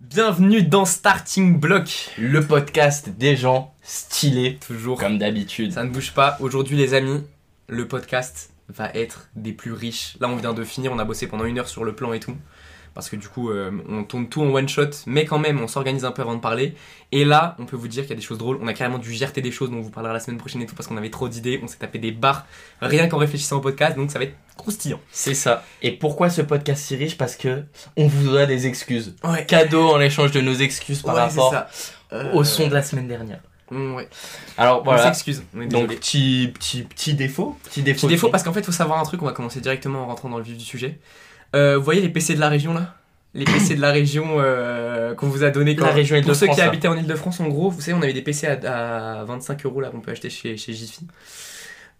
Bienvenue dans Starting Block, Le podcast des gens stylés, toujours. comme d'habitude. Ça ne bouge pas. Aujourd'hui, les amis, le podcast va être des plus riches. Là, on vient de finir, on a bossé pendant une heure sur le plan et tout. Parce que du coup, euh, on tourne tout en one shot, mais quand même, on s'organise un peu avant de parler. Et là, on peut vous dire qu'il y a des choses drôles. On a carrément dû GRT des choses dont on vous parlera la semaine prochaine et tout, parce qu'on avait trop d'idées. On s'est tapé des barres rien qu'en réfléchissant au podcast, donc ça va être croustillant. C'est ça. Et pourquoi ce podcast si riche? Parce que on vous doit des excuses. Ouais. Cadeau en échange de nos excuses par Ouais, rapport. Euh, au son de la semaine dernière. mm, ouais. Alors voilà. s'excuse. On est Donc petit petit petit défaut. Petit défaut. Petit défaut parce qu'en fait, il faut savoir un truc. On va commencer directement en rentrant dans le vif du sujet. Euh, vous voyez les PC de la région là? Les PC de la région euh, qu'on vous a donné quand La région Pour ceux qui là. habitaient en Ile-de-France, en gros, vous savez, on avait des PC à, à 25 euros là qu'on peut acheter chez, chez Jiffy.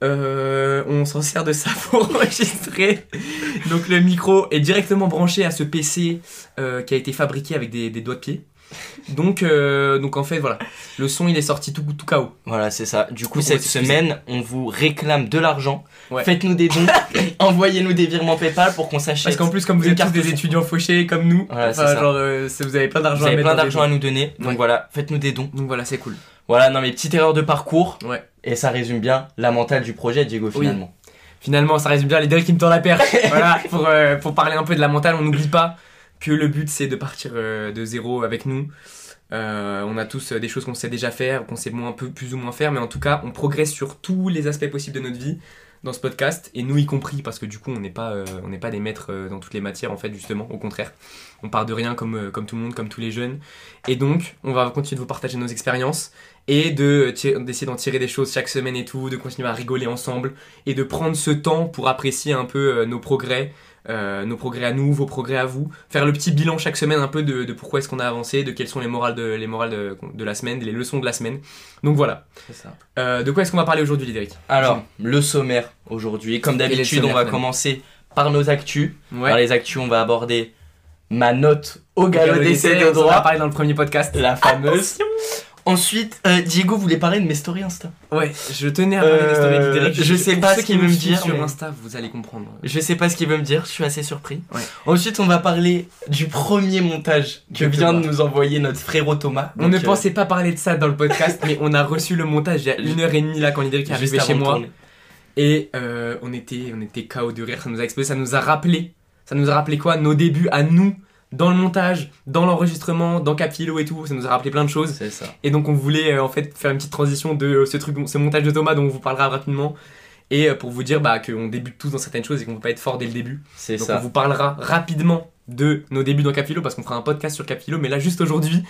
Euh, on s'en sert de ça pour enregistrer. Donc le micro est directement branché à ce PC qui a été fabriqué avec des, des doigts de pied. Donc, euh, donc en fait, voilà, le son il est sorti tout, tout KO. Voilà, c'est ça. Du coup, cette semaine, on vous réclame de l'argent. Ouais. Faites-nous des dons. Envoyez-nous des virements PayPal pour qu'on s'achète. Parce qu'en plus, comme vous êtes tous des étudiants fauchés comme nous, Voilà, c'est enfin, ça. genre, euh, vous avez plein d'argent à plein d'argent à nous donner. Donc Ouais. voilà, faites-nous des dons. Donc voilà, c'est cool. Voilà, non mais petite erreur de parcours. Ouais. Et ça résume bien la mentale du projet, Diego, Oui. finalement. Finalement, ça résume bien les deux qui me tendent la perche. voilà, pour, euh, pour parler un peu de la mentale, on n'oublie pas que le but c'est de partir euh, de zéro avec nous. Euh, on a tous euh, des choses qu'on sait déjà faire, qu'on sait moins, peu, plus ou moins faire, mais en tout cas, on progresse sur tous les aspects possibles de notre vie dans ce podcast, et nous y compris, parce que du coup, on n'est pas, des maîtres dans toutes les matières, en fait, justement, au contraire. On part de rien comme, tout le monde, comme tous les jeunes. Et donc, on va continuer de vous partager nos expériences et de d'essayer d'en tirer des choses chaque semaine et tout, de continuer à rigoler ensemble et de prendre ce temps pour apprécier un peu nos progrès, euh, nos progrès à nous, vos progrès à vous, faire le petit bilan chaque semaine un peu de, de pourquoi est-ce qu'on a avancé, de quelles sont les morales de, les morales de, de la semaine, les leçons de la semaine. Donc voilà. C'est ça. Euh, de quoi est-ce qu'on va parler aujourd'hui, Lidéric Alors, le sommaire aujourd'hui. Comme d'habitude, on va commencer par nos actus. Ouais. Dans les actus, on va aborder ma note au galop d'essai de on en a droit, parlé dans le premier podcast. la fameuse. Ensuite, euh, Diego voulait parler de mes stories Insta. Ouais, je tenais à parler des stories Euh, je sais Pour pas ceux ce qui qu'il veut me suivent dire, Sur mais- Insta, vous allez comprendre. Je sais pas ce qu'il veut me dire, je suis assez surpris. Ouais. Ensuite, on va parler du premier montage que De vient de Thomas. nous envoyer notre frérot Thomas. On Donc, ne euh, pensait pas parler de ça dans le podcast, mais on a reçu le montage il y a une heure et demie là quand Lidéric est juste arrivé avant chez de moi. tourner. Et euh, on était, on était KO de rire, ça nous a explosé, ça nous a rappelé, ça nous a rappelé quoi? Nos débuts à nous, dans le montage, dans l'enregistrement, dans Capilo et tout, ça nous a rappelé plein de choses. C'est ça. Et donc on voulait euh, en fait faire une petite transition de euh, ce truc, ce montage de Thomas dont on vous parlera rapidement. Et euh, pour vous dire bah, qu'on débute tous dans certaines choses et qu'on peut pas être fort dès le début. C'est Donc ça. on vous parlera rapidement de nos débuts dans Capilo parce qu'on fera un podcast sur Capilo. Mais là juste aujourd'hui,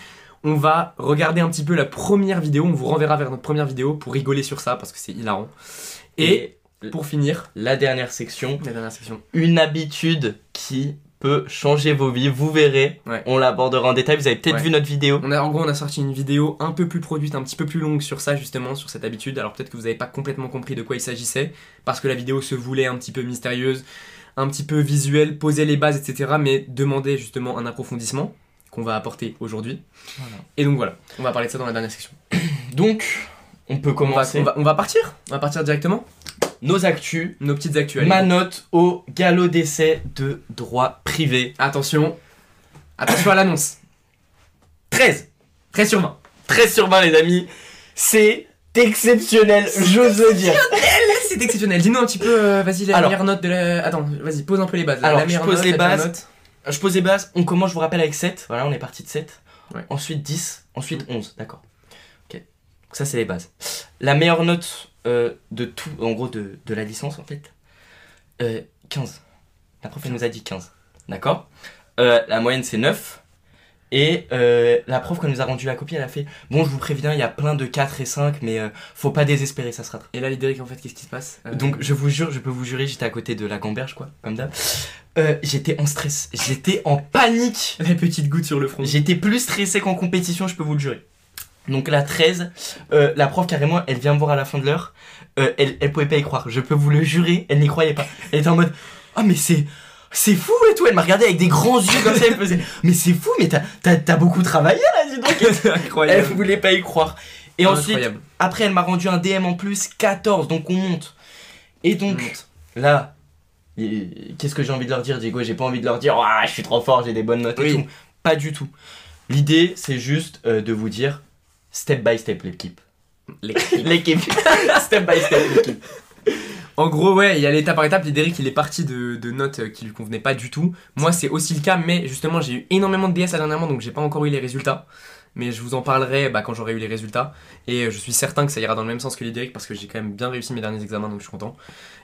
on va regarder un petit peu la première vidéo. On vous renverra vers notre première vidéo pour rigoler sur ça parce que c'est hilarant. Et Et pour finir, la dernière section, la dernière section. une habitude qui peut changer vos vies. Vous verrez, Ouais. on l'abordera en détail. Vous avez peut-être Ouais. vu notre vidéo. On a, en gros, on a sorti une vidéo un peu plus produite, un petit peu plus longue sur ça, justement, sur cette habitude. Alors peut-être que vous n'avez pas complètement compris de quoi il s'agissait, parce que la vidéo se voulait un petit peu mystérieuse, un petit peu visuelle, posait les bases, etc. Mais demandait justement un approfondissement qu'on va apporter aujourd'hui. Voilà. Et donc voilà, on va parler de ça dans la dernière section. Donc, on peut On va, commencer on va, on va partir On va partir directement nos actus. Nos petites actualités. Ma note au galop d'essai de droit privé. Attention, attention à l'annonce. 13 13 sur 20. 13 sur 20 les amis. C'est exceptionnel, j'ose le dire. C'est exceptionnel. Dis-nous un petit peu, euh, vas-y, la Alors. meilleure note de la... Attends, vas-y, pose un peu les bases. Alors, la je meilleure pose note, les la bases. note. Je pose les bases, on commence, je vous rappelle, avec 7. Voilà, on est parti de 7. Ouais. Ensuite 10, ensuite 11, d'accord. Ok. Donc ça, c'est les bases. La meilleure note euh, de tout, en gros, de, de la licence, en fait, euh, 15. La prof, elle nous a dit 15. D'accord? Euh, La moyenne, c'est 9. Et euh, la prof, quand elle nous a rendu la copie, elle a fait Bon, je vous préviens, il y a plein de 4 et 5, mais faut pas désespérer, ça se rattrape. Et là, Lidéric, en fait, qu'est-ce qui se passe? Donc je vous jure, je peux vous jurer, j'étais à côté de la gamberge quoi, comme d'hab. J'étais en stress, j'étais en panique. Les petites gouttes sur le front. J'étais plus stressé qu'en compétition, je peux vous le jurer. Donc la 13, euh, la prof carrément, elle vient me voir à la fin de l'heure. Euh, elle, elle pouvait pas y croire, je peux vous le jurer, elle n'y croyait pas. Elle était en mode, ah mais c'est, c'est fou et tout. Elle m'a regardé avec des grands yeux comme ça, elle me faisait, mais c'est fou, mais t'as, beaucoup travaillé là, dis donc. C'est Elle incroyable. voulait pas y croire. Et ensuite, Incroyable. après, elle m'a rendu un DM en plus, 14, donc on monte. Et donc, On monte. là, qu'est-ce que j'ai envie de leur dire, Diego? J'ai pas envie de leur dire, ah, je suis trop fort, j'ai des bonnes notes et Oui. tout. Pas du tout. L'idée, c'est juste euh, de vous dire step by step l'équipe. L'équipe. L'équipe. step by step l'équipe. En gros, ouais, il y a l'étape par étape. Lidéric, il est parti de, de notes euh, qui lui convenaient pas du tout. Moi, c'est aussi le cas, mais justement, j'ai eu énormément de DS à dernièrement, donc j'ai pas encore eu les résultats. Mais je vous en parlerai bah, quand j'aurai eu les résultats. Et euh, je suis certain que ça ira dans le même sens que Lidéric parce que j'ai quand même bien réussi mes derniers examens, donc je suis content.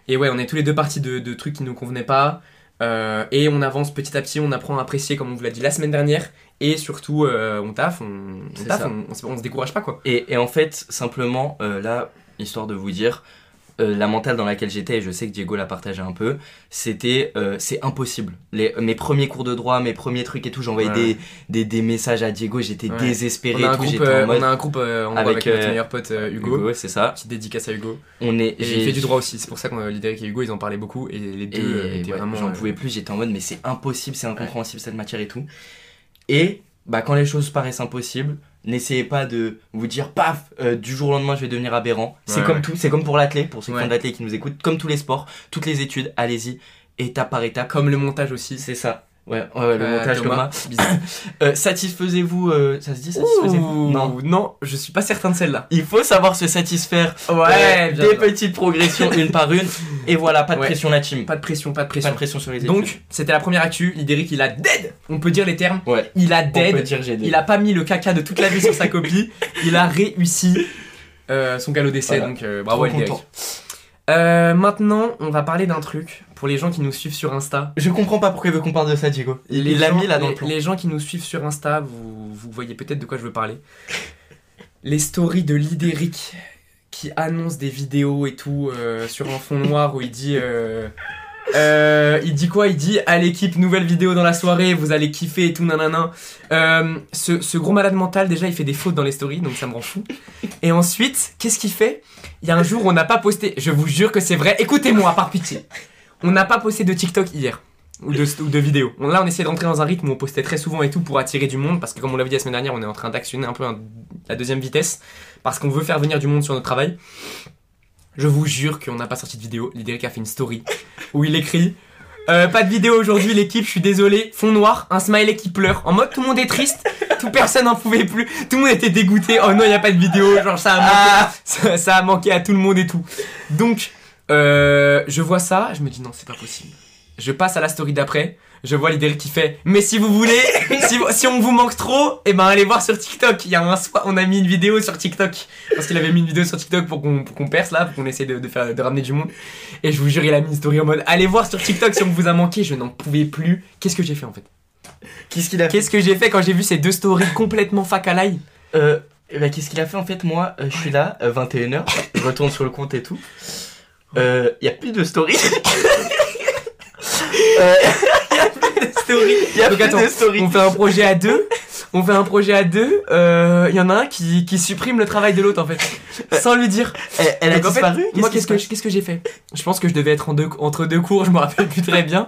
Et ouais, on est tous les deux partis de, de trucs qui nous convenaient pas. Euh, et on avance petit à petit, on apprend à apprécier, comme on vous l'a dit la semaine dernière. Et surtout, euh, on taffe, on, on C'est taffe, ça. on, on se- on se décourage pas quoi. Et, et en fait, simplement, euh, là, histoire de vous dire, euh, la mentale dans laquelle j'étais, et je sais que Diego l'a partagé un peu, c'était euh, c'est impossible. Les, mes premiers cours de droit, mes premiers trucs et tout, j'envoyais Ouais. des, des, des messages à Diego, j'étais Ouais. désespéré. On a tout, groupe, j'étais en mode, on a un groupe en avec, avec, notre meilleur pote Hugo. Hugo, c'est ça. Petite dédicace à Hugo. On est, Et il fait du droit aussi, c'est pour ça qu'on Lidéric et Hugo ils en parlaient beaucoup et les deux Et étaient ouais, vraiment. j'en pouvais plus, j'étais en mode mais c'est impossible, c'est incompréhensible cette matière et tout. Et bah quand les choses paraissent impossibles, n'essayez pas de vous dire paf, euh, du jour au lendemain je vais devenir aberrant. C'est Ouais, comme ouais. tout, c'est comme pour l'athlète, pour ceux qui Ouais. font de qui nous écoutent, comme tous les sports, toutes les études, allez-y, étape par étape. Comme le montage aussi. C'est ça. Ouais, ouais, le Euh, montage Thomas, Thomas. Euh, satisfaisez-vous, euh, ça se dit satisfaisez-vous Non. non, je suis pas certain de celle-là. Il faut savoir se satisfaire Ouais, des petites progressions une par une. Et voilà, pas de Ouais. pression la team. Pas de pression, pas de Pas pression. de pression sur les études. Donc, c'était la première actu. Lidéric, il a dead. On peut dire les termes. ouais, Il a on peut dead. dire j'ai des- Il a pas mis le caca de toute la vie sur sa copie. Il a réussi euh, son galop d'essai. Voilà. Donc, euh, bravo, content. Euh, maintenant, on va parler d'un truc pour les gens qui nous suivent sur Insta. Je comprends pas pourquoi il veut qu'on parle de ça, Diego. Il il l'a mis là dans les, le plan. les gens qui nous suivent sur Insta, vous, vous voyez peut-être de quoi je veux parler. Les stories de Lidéric qui annonce des vidéos et tout euh, sur un fond noir où il dit. euh, euh, il dit quoi? Il dit à l'équipe nouvelle vidéo dans la soirée, vous allez kiffer et tout nanana. Ce, ce gros malade mental déjà il fait des fautes dans les stories donc ça me rend fou. Et ensuite qu'est-ce qu'il fait? Il y a un jour où on n'a pas posté, je vous jure que c'est vrai. Écoutez-moi par pitié. On n'a pas posté de TikTok hier ou de, ou de vidéos. On- Là, on essayait d'entrer dans un rythme où on postait très souvent et tout pour attirer du monde, parce que comme on l'avait dit la semaine dernière, on est en train d'actionner un peu un- la deuxième vitesse, parce qu'on veut faire venir du monde sur notre travail. Je vous jure qu'on n'a pas sorti de vidéo. Lidéric a fait une story où il écrit euh, Pas de vidéo aujourd'hui, l'équipe, je suis désolé. Fond noir, un smiley qui pleure. En mode tout le monde est triste, tout personne n'en pouvait plus, tout le monde était dégoûté. Oh non, il n'y a pas de vidéo, genre ça a manqué, ça, ça a manqué à tout le monde et tout. Donc, euh, je vois ça, je me dis non, c'est pas possible. Je passe à la story d'après, je vois Lidéric qui fait Mais si vous voulez, si, on vous manque trop, et ben allez voir sur TikTok. Il y a un soir, on a mis une vidéo sur TikTok. Parce qu'il avait mis une vidéo sur TikTok pour qu'on qu'on perce là, pour qu'on essaie de, de faire, de ramener du monde. Et je vous jure, il a mis une story en mode Allez voir sur TikTok si on vous a manqué. Je n'en pouvais plus. Qu'est-ce que j'ai fait en fait? Qu'est-ce qu'il a fait? Qu'est-ce que j'ai fait quand j'ai vu ces deux stories complètement fac à l'ail euh, eh ben, Qu'est-ce qu'il a fait en fait? Moi, euh, je suis là, 21h, je retourne sur le compte et tout. Il y a plus de story. Euh, Story. Il y a Donc plus attends, de story. on fait un projet à deux. On fait un projet à deux. euh, Il y en a un qui, qui supprime le travail de l'autre en fait, sans lui dire. Elle, elle a Donc, en fait, disparu? moi, qu'est-ce que, passe qu'est-ce que j'ai fait? Je pense que je devais être en deux, entre deux cours, je me rappelle plus très bien.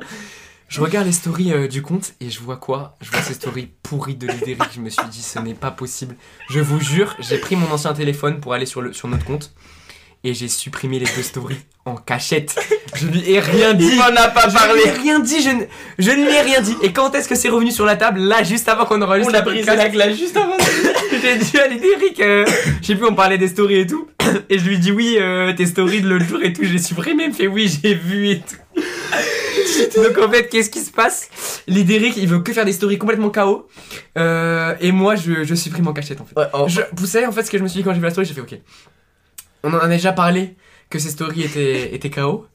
Je regarde les stories euh, du compte et je vois quoi? Je vois ces stories pourries de Lidéric. Je me suis dit, ce n'est pas possible. Je vous jure, j'ai pris mon ancien téléphone pour aller sur, le, sur notre compte et j'ai supprimé les deux stories en cachette. Je lui ai rien dit. Il m'en a pas Je parlé. lui ai rien dit, je ne, je ne lui ai rien dit. Et quand est-ce que c'est revenu sur la table? Là, juste avant qu'on enregistre On a brisé la glace juste avant. J'ai dit à Lidéric, euh, je sais plus, on parlait des stories et tout. Et je lui dis oui, euh, tes stories de l'autre jour et tout, j'ai supprimé. Il me fait oui, j'ai vu et tout. Donc en fait, qu'est-ce qui se passe? Lidéric, il veut que faire des stories complètement KO. Euh, et moi, je, je supprime en cachette en fait. Ouais, oh, Je, vous savez en fait ce que je me suis dit quand j'ai vu la story, j'ai fait ok. On en a déjà parlé que ces stories étaient, étaient KO.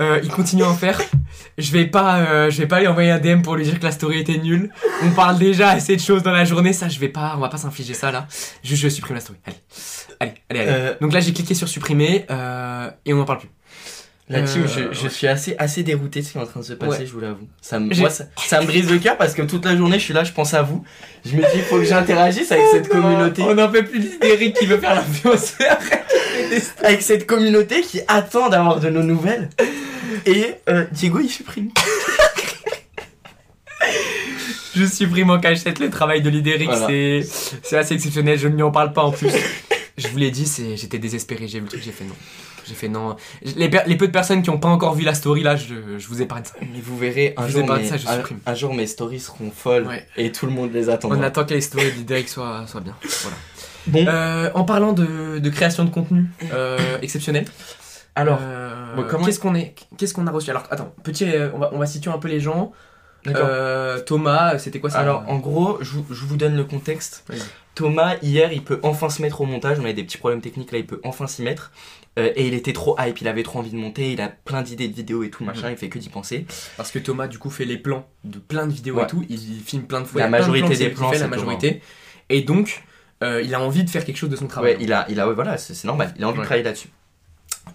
Euh, il continue à en faire. Je vais pas, euh, je vais pas lui envoyer un DM pour lui dire que la story était nulle. On parle déjà assez de choses dans la journée, ça je vais pas, on va pas s'infliger ça là. Juste je supprime la story. Allez, allez, allez. allez. Euh, Donc là j'ai cliqué sur supprimer et on n'en parle plus. La team, Euh, je, je suis assez, assez dérouté de ce qui est en train de se passer, Ouais. je vous l'avoue. Ça me, J'ai- moi, ça, ça me brise le cœur parce que toute la journée, je suis là, je pense à vous. Je me dis, il faut que j'interagisse avec cette communauté. On n'en peut plus d'Eric qui veut faire l'influenceur. Avec cette communauté qui attend d'avoir de nos nouvelles. Et euh, Diego, il supprime. Je supprime en cachette le travail de Lidéric, Voilà. c'est c'est assez exceptionnel, je ne lui en parle pas en plus. Je vous l'ai dit, c'est- j'étais désespéré. J'ai vu le truc, j'ai fait non. J'ai fait non. Les, les peu de personnes qui n'ont pas encore vu la story là, je, je vous épargne ça. Mais vous verrez, un Je jour, mes, ça, je un, supprime. un jour mes stories seront folles Ouais. et tout le monde les On attendra. attend que les stories de soient, soient bien. Voilà. Bon, Euh, en parlant de, de création de contenu euh, exceptionnel. alors, euh, bon, qu'est-ce qu'on est, qu'est-ce qu'on a reçu? Alors attends, petit, on va, on va situer un peu les gens. Euh, Thomas, c'était quoi ça? Alors, en gros, je, vous- je vous donne le contexte. Thomas, hier, il peut enfin se mettre au montage. On avait des petits problèmes techniques, là, il peut enfin s'y mettre. Euh, et il était trop hype, il avait trop envie de monter, il a plein d'idées de vidéos et tout, machin, il fait que d'y penser. Parce que Thomas, du coup, fait les plans de plein de vidéos Ouais. et tout. Il filme plein de fois. La de majorité plans des plans, fait, la Thomas. majorité. Et donc, euh, il a envie de faire quelque chose de son travail. Ouais, il a, il a, ouais, voilà, c'est c'est normal, il a envie Ouais. de travailler là-dessus.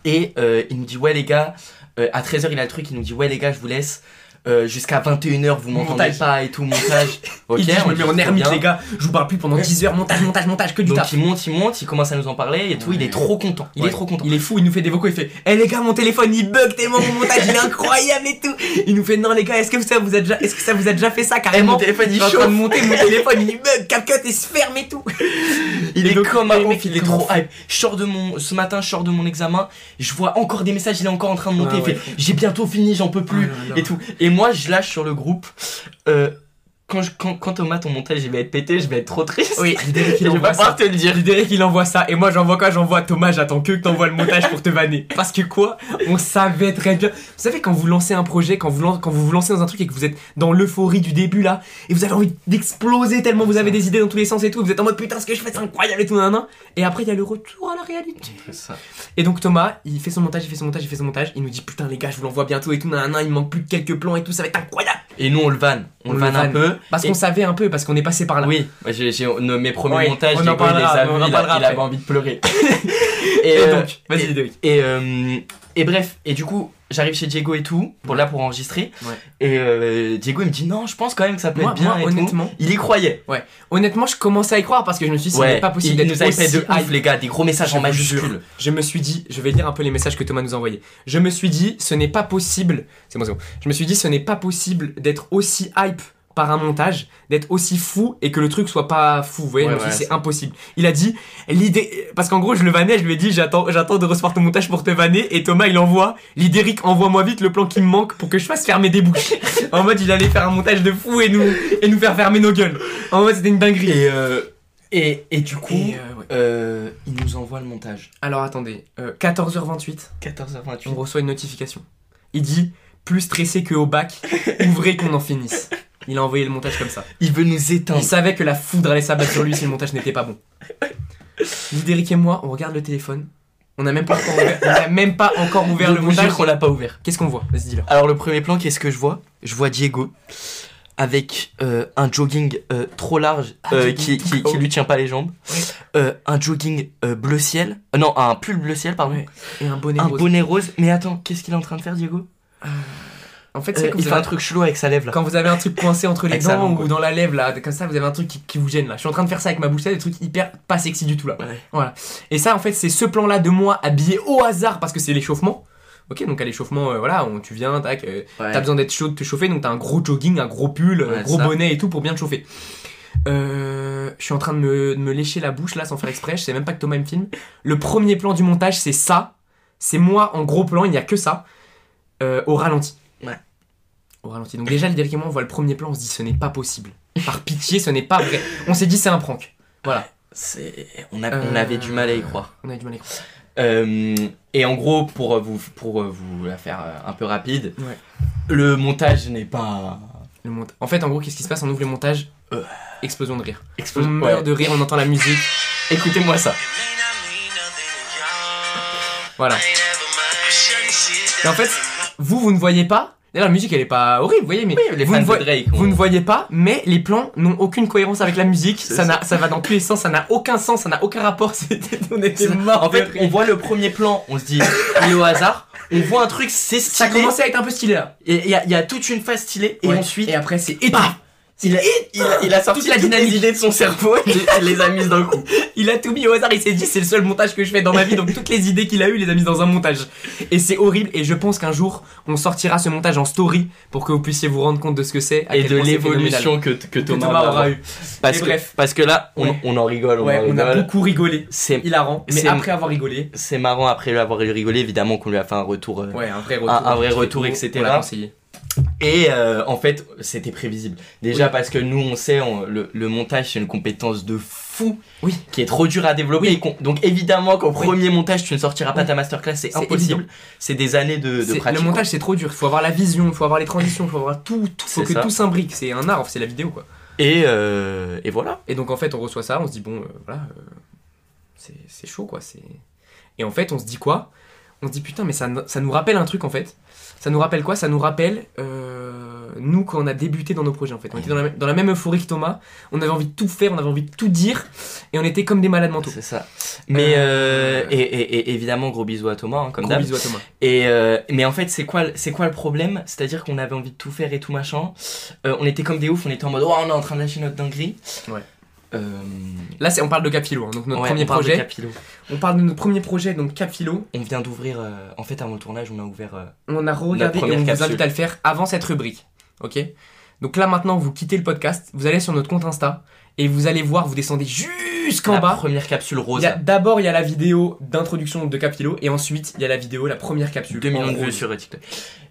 Et euh, il nous dit, ouais, les gars, euh, à 13h, il a le truc, il nous dit, ouais, les gars, je vous laisse. Euh, Jusqu'à 21h, vous m'entendez pas et tout, montage. Ok, il dit, je me mets en ermite, les gars. Je vous parle plus pendant 10 heures. Montage, montage, montage, que du taf. il monte, il monte, il commence à nous en parler et tout, il est trop content. Il Ouais. est trop content. Il est fou, il nous fait des vocaux, il fait Eh les gars, mon téléphone il bug tellement mon montage il est incroyable et tout. Il nous fait Non les gars, est-ce que ça vous a déjà est-ce que ça vous a déjà fait ça carrément mon téléphone, il chauffe. de monter, mon téléphone il bug, CapCut il se ferme et tout. Il est comme un mecs, il est trop hype. De mon, ce matin, je sors de mon examen, je vois encore des messages, il est encore en train de monter, Ouais, il fait j'ai bientôt fini, j'en peux plus là. et tout. Et moi je lâche sur le groupe. Euh, quand, je, quand, quand Thomas ton montage il va être pété, je vais être trop triste. Oui, Derek je il vais envoie pas ça. te le dire. Derek il envoie ça et moi j'envoie quoi? J'envoie Thomas, j'attends que que t'envoies le montage pour te vanner. Parce que quoi? On savait très bien. Vous savez quand vous lancez un projet, quand vous, quand vous vous lancez dans un truc et que vous êtes dans l'euphorie du début là, et vous avez envie d'exploser tellement vous avez des idées dans tous les sens et tout, vous êtes en mode putain ce que je fais c'est incroyable et tout nan, nan. et après il y a le retour à la réalité. Ça. Et donc Thomas, il fait son montage, il fait son montage, il fait son montage, il nous dit putain les gars je vous l'envoie bientôt et tout, nan, il manque plus que quelques plans et tout, ça va être incroyable. Et nous on le vanne, on, On le vanne un peu. Parce Et- qu'on savait un peu, parce qu'on est passé par là. Oui, j'ai, j'ai- mes premiers Ouais, montages, on en il parlera, les a on en vus, il, a- parlera il avait envie de pleurer. Et, et, euh, donc, vas-y. Et, euh, et bref, et du coup, j'arrive chez Diego et tout, pour là pour enregistrer. Ouais. Et euh, Diego il me dit non, je pense quand même que ça peut Moi, être bien moi, et honnêtement, tout. Il y croyait. honnêtement, je commençais à y croire parce que je me suis dit, ce n'est pas possible d'être fait aussi de ouf, les gars, des gros messages Je en majuscules. Je me suis dit, je vais lire un peu les messages que Thomas nous a envoyés. Je me suis dit, ce n'est pas possible. C'est bon, c'est bon. Je me suis dit, ce n'est pas possible d'être aussi hype par un montage, d'être aussi fou et que le truc soit pas fou. Vous voyez, Ouais, ouais, c'est impossible. Il a dit, l'idée, parce qu'en gros, je le vannais, je lui ai dit, j'attends, j'attends de recevoir ton montage pour te vanner et Thomas, il envoie, l'idérique, envoie-moi vite le plan qui me manque pour que je fasse fermer des bouches. en mode, il allait faire un montage de fou et nous, et nous faire fermer nos gueules. En mode, c'était une dinguerie. Et, euh, et, et du coup, Et, euh, ouais. euh, il nous envoie le montage. Alors attendez, euh, 14h28, 14h28. on reçoit une notification. Il dit plus stressé que au bac, ouvrez qu'on en finisse. Il a envoyé le montage comme ça. Il veut nous éteindre. Il savait que la foudre allait s'abattre sur lui si le montage n'était pas bon. Lidéric et moi, on regarde le téléphone. On n'a même pas encore ouvert, on n'a même pas encore ouvert le montage. qu'on l'a pas ouvert. Qu'est-ce qu'on voit? Vas-y dis-le. Alors le premier plan, qu'est-ce que je vois? Je vois Diego avec euh, un jogging euh, trop large euh, qui, qui, lui tient pas les jambes, Ouais. Un jogging bleu ciel, non un pull bleu ciel pardon, Ouais. Et un bonnet un rose. bonnet rose. Mais attends, qu'est-ce qu'il est en train de faire Diego? En fait, Euh, c'est que Il vous fait un truc chelou avec sa lèvre là. quand vous avez un truc coincé entre les dents ou dans la lèvre là, comme ça, vous avez un truc qui, qui vous gêne là. Je suis en train de faire ça avec ma bouche, c'est des trucs hyper pas sexy du tout là. Ouais. Voilà. Et ça, en fait, c'est ce plan-là de moi habillé au hasard parce que c'est l'échauffement. Ok, donc à l'échauffement, euh, voilà, on, tu viens, tac, euh, Ouais. t'as besoin d'être chaud, de te chauffer, donc t'as un gros jogging, un gros pull, euh, Ouais, gros ça. bonnet et tout pour bien te chauffer. Euh, je suis en train de me, de me lécher la bouche là sans faire exprès, je sais même pas que Thomas me filme. Le premier plan du montage, c'est ça. C'est moi en gros plan, il n'y a que ça. euh, au ralenti. Au ralenti. Donc déjà, le on voit le premier plan, on se dit ce n'est pas possible. Par pitié, ce n'est pas vrai. On s'est dit c'est un prank. Voilà. C'est- On, a- on Euh, avait du mal à y croire. On a du mal à y croire. Euh, et en gros, pour euh, vous, pour vous la faire un peu rapide, Ouais. le montage n'est pas. Le En fait, en gros, qu'est-ce qui se passe? On ouvre le montage. Euh. Explosion de rire. On Explosion. meurt Ouais. de rire, on entend la musique. Écoutez-moi ça. Voilà. Et en fait, vous, vous ne voyez pas. D'ailleurs, la musique, elle est pas horrible, vous voyez, mais les vous, fans ne Drake. vous on- ne voyez pas, mais les plans n'ont aucune cohérence avec la musique. Ça, ça. n'a- ça va dans tous les sens, ça n'a aucun sens, ça n'a aucun rapport. C'était- on était C'est- morts En fait, on voit le premier plan, on se dit, il est au hasard. On voit un truc, c'est ça stylé. commençait à être un peu stylé là. Et il y, a- il y a toute une phase stylée. Et Ouais. ensuite, et après, c'est. Il a, il a, il a sorti Toute la dynamique. les idées de son cerveau et il les a mises d'un coup. Il a tout mis au hasard, il s'est dit c'est le seul montage que je fais dans ma vie, donc toutes les idées qu'il a eues, il les a mises dans un montage. Et c'est horrible, et je pense qu'un jour, on sortira ce montage en story pour que vous puissiez vous rendre compte de ce que c'est Et de l'évolution que, que Thomas, Thomas aura avoir. eu. Parce que, bref. parce que là, on, Ouais. on en rigole, on Ouais, en on a beaucoup rigolé. C'est Hilarant. Mais après avoir rigolé, c'est marrant après avoir rigolé, évidemment qu'on lui a fait un retour. euh, ouais, un vrai retour. Un- un vrai retour, beau, etc. Et euh, en fait, c'était prévisible. Déjà Oui. parce que nous, on sait, on- le, le montage, c'est une compétence de fou Oui. qui est trop dur à développer. Oui. et qu'on- donc évidemment qu'au Oui. premier montage, tu ne sortiras pas ta masterclass, c'est impossible. C'est des années de, pratique. Le montage c'est trop dur, il faut avoir la vision, il faut avoir les transitions, il faut avoir tout, tout faut que ça. tout s'imbrique, c'est un art, c'est la vidéo quoi. Et, euh, et voilà. Et donc en fait on reçoit ça, on se dit bon euh, voilà, c'est chaud quoi, c'est... Et en fait on se dit quoi? On se dit putain mais ça, nous rappelle un truc en fait. Ça nous rappelle quoi? Ça nous rappelle euh, nous quand on a débuté dans nos projets en fait. On était dans la, même- dans la même euphorie que Thomas, on avait envie de tout faire, on avait envie de tout dire, et on était comme des malades mentaux. C'est ça. Mais euh, Euh, et, et- et évidemment, gros bisous à Thomas, hein, comme Gros d'hab. bisous à Thomas. Et mais en fait, c'est quoi, quoi le problème? C'est-à-dire qu'on avait envie de tout faire et tout machin. On était comme des oufs, on était en mode, oh, on est en train de lâcher notre dinguerie. Ouais. Euh, Là on parle de Capilo, hein, donc notre ouais, premier on parle de projet. Capilo. On parle de notre premier projet donc Capilo. On vient d'ouvrir, euh, en fait, avant le tournage, on a ouvert. euh, On a regardé et on vous capsule. invite à le faire avant cette rubrique. Ok? Donc là maintenant, vous quittez le podcast, vous allez sur notre compte Insta et vous allez voir, vous descendez jusqu'en la bas. première capsule rose. D'abord, il y a la vidéo d'introduction de Capilo et ensuite, il y a la vidéo, la première capsule. 2 millions de vues sur TikTok.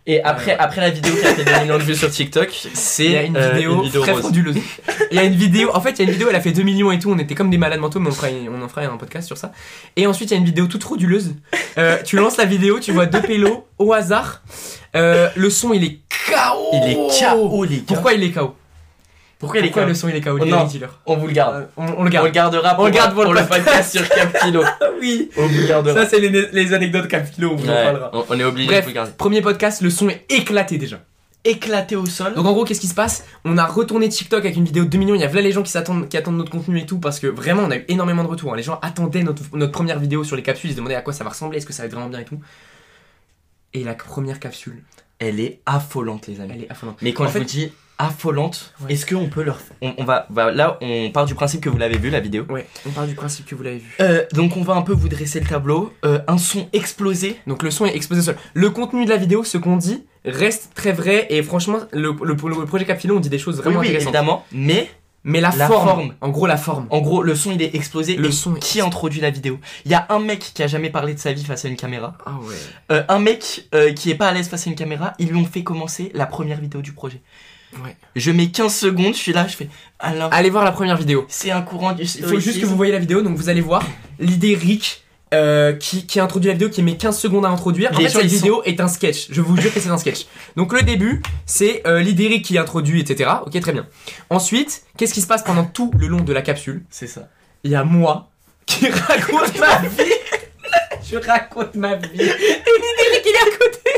Et après, ouais. après la vidéo qui a fait 2 millions de vues sur TikTok, c'est Il y a une euh, vidéo, très rose. frauduleuse. Il y a une vidéo, en fait, il y a une vidéo, elle a fait 2 millions et tout, on était comme des malades mentaux, mais on, fera, on en fera un podcast sur ça. Et ensuite, il y a une vidéo toute frauduleuse. Euh, tu lances la vidéo, tu vois deux pélos au hasard. Euh, le son, il est KO. Il est KO, les gars. Pourquoi il est KO Pourquoi il est le son il est KO Oh non. On vous le garde. Euh, on, on le On le garde. gardera pour, On le garde pour pour le le podcast sur Capilo. oui. On vous le gardera. Ça, c'est les, les anecdotes Capilo, on vous en parlera. on, on est obligé Bref. de vous le garder. Premier podcast, le son est éclaté déjà. Éclaté au sol. Donc en gros, qu'est-ce qui se passe? On a retourné TikTok avec une vidéo de 2 millions. Il y a là les gens qui s'attendent, qui attendent notre contenu et tout parce que vraiment, on a eu énormément de retours. hein. Les gens attendaient notre, notre première vidéo sur les capsules. Ils se demandaient à quoi ça va ressembler, est-ce que ça va être vraiment bien et tout. Et la première capsule, Elle est affolante, les amis. elle est affolante. Mais quand En je fait- vous dis affolante, Ouais. est-ce qu'on peut leur. On, on va, Là, on part du principe que vous l'avez vu, la vidéo. Ouais, on part du principe que vous l'avez vu. Euh, donc, on va un peu vous dresser le tableau. Euh, un son explosé. Donc le son est exposé au sol. Le contenu de la vidéo, ce qu'on dit, reste très vrai et franchement, le, le- le projet Capilo, on dit des choses vraiment oui, intéressantes. évidemment. Mais, Mais la, La forme, forme. en gros la forme. en gros, le son, il est explosé. Le et son est qui introduit la vidéo? Il y a un mec qui a jamais parlé de sa vie face à une caméra. Ah ouais. Euh, un mec euh, qui est pas à l'aise face à une caméra. Ils lui ont fait commencer la première vidéo du projet. Ouais. Je mets 15 secondes, je suis là, je fais. Alors, Allez voir la première vidéo. c'est un courant du Il faut juste que vous voyez la vidéo, donc vous allez voir l'idée Rick euh, qui, qui introduit la vidéo, qui met 15 secondes à introduire. En fait, cette sont- vidéo est un sketch. Je vous jure que c'est un sketch. Donc le début, c'est euh, l'idée Rick qui introduit, etc. Ok, très bien. Ensuite, qu'est-ce qui se passe pendant tout le long de la capsule? C'est ça. Il y a moi qui raconte ma vie. Je raconte ma vie. Et l'idée Rick, il est à côté.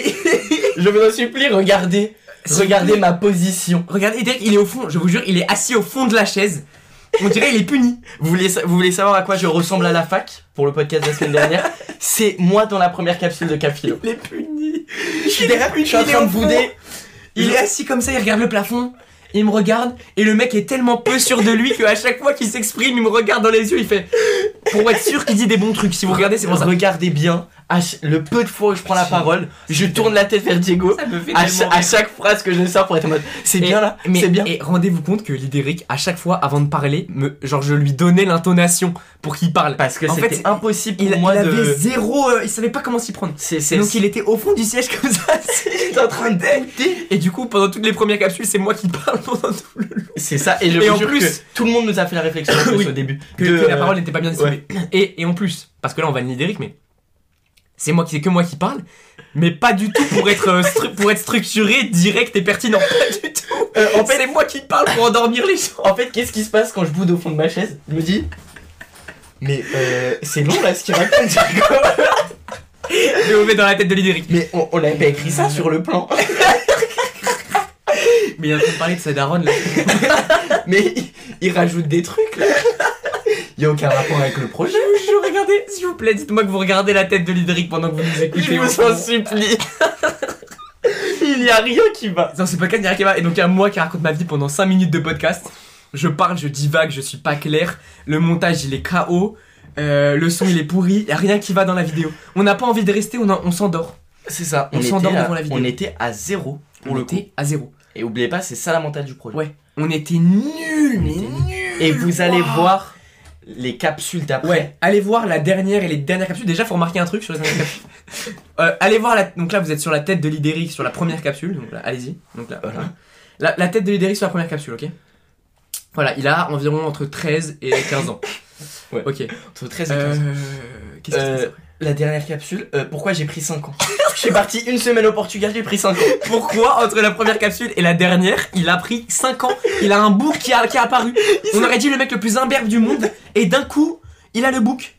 Et Je vous en supplie, regardez. Regardez ma position. regardez, Derek, il est au fond. Je vous jure, il est assis au fond de la chaise. On dirait il est puni. Vous voulez, sa- vous voulez savoir à quoi je ressemble à la fac pour le podcast de la semaine dernière? C'est moi dans la première capsule de Capilo. Il est puni. Je suis derrière, je suis en train de bouder. Il est assis comme ça, il regarde le plafond, il me regarde, et le mec est tellement peu sûr de lui qu'à chaque fois qu'il s'exprime, il me regarde dans les yeux, il fait. Pour être sûr qu'il dit des bons trucs. Si vous regardez, c'est pour ça. Regardez bien, le peu de fois où je prends la parole, je tourne la tête vers Diego. Ça me fait À, chaque phrase que je sors pour être en mode c'est bien là, mais, c'est bien. Et rendez-vous compte que l'idéric, à chaque fois, avant de parler, me, genre je lui donnais l'intonation pour qu'il parle. Parce que en c'était impossible pour Il, moi il avait de. zéro. euh, il savait pas comment s'y prendre. Donc il était au fond du siège comme ça. J'étais en train de douter. Et du coup, pendant toutes les premières capsules, c'est moi qui parle pendant tout le long. C'est ça, et je Et en jure plus- que tout le monde nous a fait la réflexion Oui. au début. Que, la parole n'était pas bien distribuée. ouais. Et, et en plus, parce que là on va le d'Eric, mais c'est moi qui c'est que moi qui parle, mais pas du tout pour être euh, pour être structuré, direct et pertinent. Pas du tout. Euh, en fait, c'est moi qui parle pour endormir les gens. En fait, qu'est-ce qui se passe quand je boude au fond de ma chaise? Je me dis, mais euh, c'est long là ce qu'il raconte. Je me mets dans la tête de l'Idéric. mais on, on avait pas écrit ça sur le plan. Mais il est en train de parler de sa daronne là. Mais il, il rajoute des trucs là. Il y a aucun rapport avec le projet. Je vous regardez, s'il vous plaît, dites-moi que vous regardez la tête de l'Idéric pendant que vous nous écoutez. Je vous en supplie. il n'y a rien qui va. Non, c'est pas le cas, va. Et donc, il y a moi qui raconte ma vie pendant 5 minutes de podcast. Je parle, je divague, je suis pas clair. Le montage, il est KO. Euh, le son, il est pourri. Y a rien qui va dans la vidéo. On n'a pas envie de rester, on, en- on s'endort. C'est ça. On était s'endort à- devant la vidéo. On était à zéro pour on le coup. était à zéro. Et oubliez pas, c'est ça la mentale du projet. Ouais. On était nuls, mais était nuls. Et vous allez voir les capsules d'après. Ouais, allez voir la dernière et les dernières capsules. Déjà, faut remarquer un truc sur les dernières capsules. Euh, allez voir la. Donc là, vous êtes sur la tête de l'Idéric sur la première capsule. Donc là, allez-y. Donc là, Voilà. voilà. La, la tête de l'Idéric sur la première capsule, ok? Voilà, il a environ entre 13 et 15 ans. Ouais. Ok. Entre 13 et 15. Euh, Qu'est-ce qui se Euh, passe la dernière capsule, euh, pourquoi j'ai pris 5 ans? Je suis parti une semaine au Portugal, j'ai pris 5 ans. Pourquoi entre la première capsule et la dernière, il a pris 5 ans? Il a un bouc qui, a, qui est apparu. On aurait dit le mec le plus imberbe du monde, et d'un coup, il a le bouc.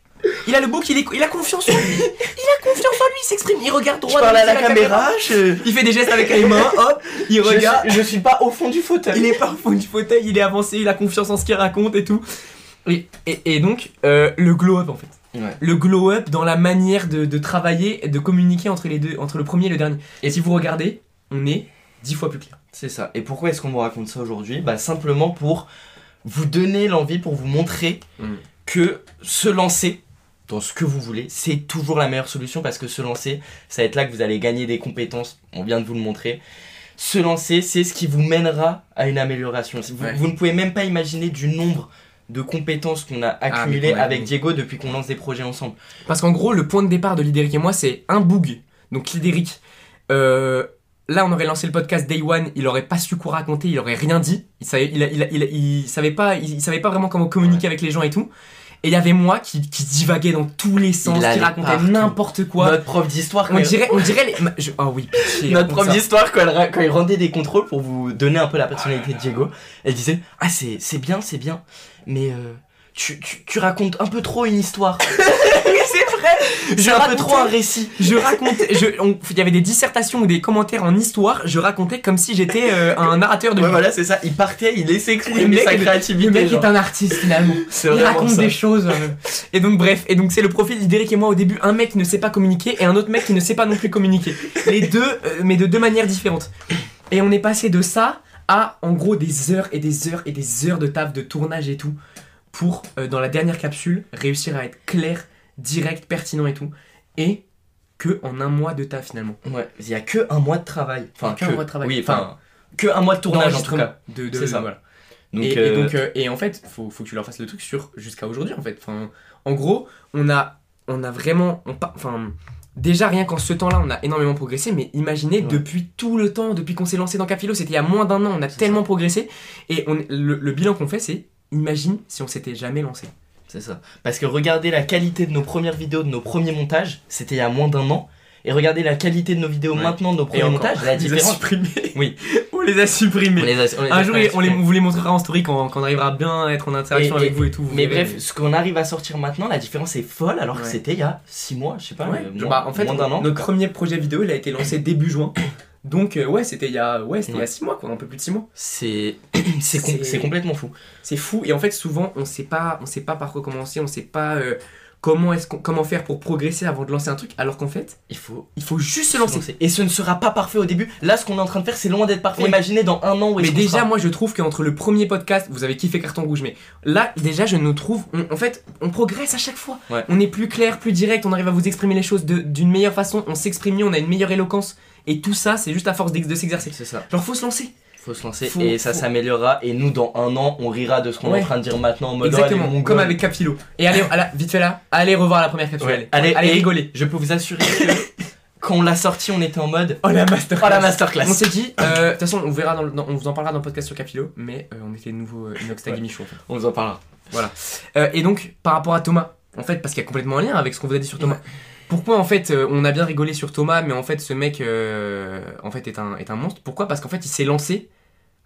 Il a le bouc, il, est, il a confiance en lui. Il a confiance en lui, il s'exprime, il regarde Je droit parle dans à la caméra, je, Il fait des gestes avec les mains, hop, il je, regarde. suis, je suis pas au fond du fauteuil. Il est pas au fond du fauteuil, il est avancé, il a confiance en ce qu'il raconte et tout. Et, et, et donc, euh, le glow-up en fait. Ouais. Le glow-up dans la manière de, de travailler et de communiquer entre les deux, entre le premier et le dernier. Et si vous regardez, on est dix fois plus clair. C'est ça. Et pourquoi est-ce qu'on vous raconte ça aujourd'hui? Bah simplement pour vous donner l'envie, pour vous montrer Mm. que se lancer dans ce que vous voulez, c'est toujours la meilleure solution parce que se lancer, ça va être là que vous allez gagner des compétences. On vient de vous le montrer. Se lancer, c'est ce qui vous mènera à une amélioration. Vous, Ouais. vous ne pouvez même pas imaginer du nombre de compétences qu'on a accumulées qu'on a- avec Diego depuis qu'on lance des projets ensemble. Parce qu'en gros, le point de départ de Lidéric et moi, c'est un bug. Donc Lidéric, euh, là, on aurait lancé le podcast Day One, il aurait pas su quoi raconter, il aurait rien dit. Il savait, il, a- il, a- il, a- il savait pas, il, il savait pas vraiment comment communiquer avec les gens et tout. Et il y avait moi qui, qui divaguait dans tous les sens, qui racontait n'importe quoi. Notre prof d'histoire, On dirait, on dirait les. je- Oh oui, pitié, Notre prof d'histoire, quand, elle quand il rendait des contrôles pour vous donner un peu la personnalité de Diego, elle disait Ah, c'est c'est bien, c'est bien, mais euh, tu, tu, tu racontes un peu trop une histoire. c'est vrai Je un peu racontais- trop un récit. Je racontais. je- Il y avait des dissertations ou des commentaires en histoire, je racontais comme si j'étais euh, un narrateur de Ouais, voilà, c'est ça. Il partait, il laissait exprimer sa créativité. Le mec genre. est un artiste finalement. Il raconte ça. des choses. euh. Et donc bref, et donc c'est le profil d'Idéric et moi au début, un mec qui ne sait pas communiquer et un autre mec qui ne sait pas non plus communiquer. Les deux, euh, mais de deux manières différentes. Et on est passé de ça à en gros des heures et des heures et des heures de taf, de tournage et tout, pour euh, dans la dernière capsule réussir à être clair, direct, pertinent et tout. Et que en un mois de taf finalement. Ouais, il y a que un mois de travail. Enfin, Que un mois de travail. Oui, enfin, que un mois de tournage en tout cas. De, de- C'est ça. voilà. Donc, et, et euh, donc, euh, et en fait, faut, faut que tu leur fasses le truc sur jusqu'à aujourd'hui en fait. Enfin, en gros, on a, on a vraiment, on pa- enfin, déjà rien qu'en ce temps-là, on a énormément progressé. Mais imaginez Ouais. depuis tout le temps, depuis qu'on s'est lancé dans Capilo, c'était il y a moins d'un an, on a tellement progressé. Et on, le, le bilan qu'on fait, c'est imagine si on s'était jamais lancé. C'est ça. Parce que regardez la qualité de nos premières vidéos, de nos premiers montages, c'était il y a moins d'un an. Et regardez la qualité de nos vidéos Ouais. maintenant, de nos premiers montages, la on les a différence. supprimés. Oui. on les a supprimés. On les a- on les a Un jour, on, les, on vous les montrera en story quand, quand on arrivera à bien être en interaction Et- avec et- vous et tout. vous Mais verrez. bref, ce qu'on arrive à sortir maintenant, la différence est folle alors que c'était il y a 6 mois, je sais pas, Ouais. euh, moins, bah, en fait, moins d'un an. notre premier projet vidéo, il a été lancé début juin. Donc, euh, ouais, c'était il y a, ouais, c'était il y a Ouais. 6 mois, quoi, un peu plus de 6 mois. C'est c'est com- C'est- c'est complètement fou. C'est fou. Et en fait, souvent, on sait pas, on sait pas par quoi commencer, on sait pas euh, comment, est comment faire pour progresser avant de lancer un truc, alors qu'en fait, Il faut il faut juste se lancer. lancer. Et ce ne sera pas parfait au début. Là, ce qu'on est en train de faire, c'est loin d'être parfait. Oui. Imaginez dans un an où Mais déjà, sera. moi, je trouve qu'entre le premier podcast, vous avez kiffé Carton Rouge, mais là, déjà, je nous trouve, on- en fait, on progresse à chaque fois. Ouais. On est plus clair, plus direct, on arrive à vous exprimer les choses de- d'une meilleure façon, on s'exprime mieux, on a une meilleure éloquence. Et tout ça, c'est juste à force de s'exercer. C'est ça. Genre, faut se lancer. Faut se lancer Faut- et ça faut- s'améliorera. Et nous, dans un an, on rira de ce qu'on est en train de dire maintenant en mode oh, Exactement, comme avec Capsilo. Et allez, à la- vite fait là, allez revoir la première capsule. Ouais. Allez, allez rigoler. Je peux vous assurer que quand on l'a sorti, on était en mode Oh la masterclass. oh la masterclass. On s'est dit, euh, de toute façon, on verra, dans le- on vous en parlera dans le podcast sur Capilo, mais euh, on était nouveau euh, Inox Tagi Ouais. Michou, en fait. On vous en parlera. Euh, et donc, par rapport à Thomas, en fait, parce qu'il y a complètement un lien avec ce qu'on vous a dit sur Thomas. Pourquoi en fait euh, on a bien rigolé sur Thomas, mais en fait ce mec euh, en fait est un, est un monstre Pourquoi? Parce qu'en fait il s'est lancé.